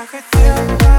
I could feel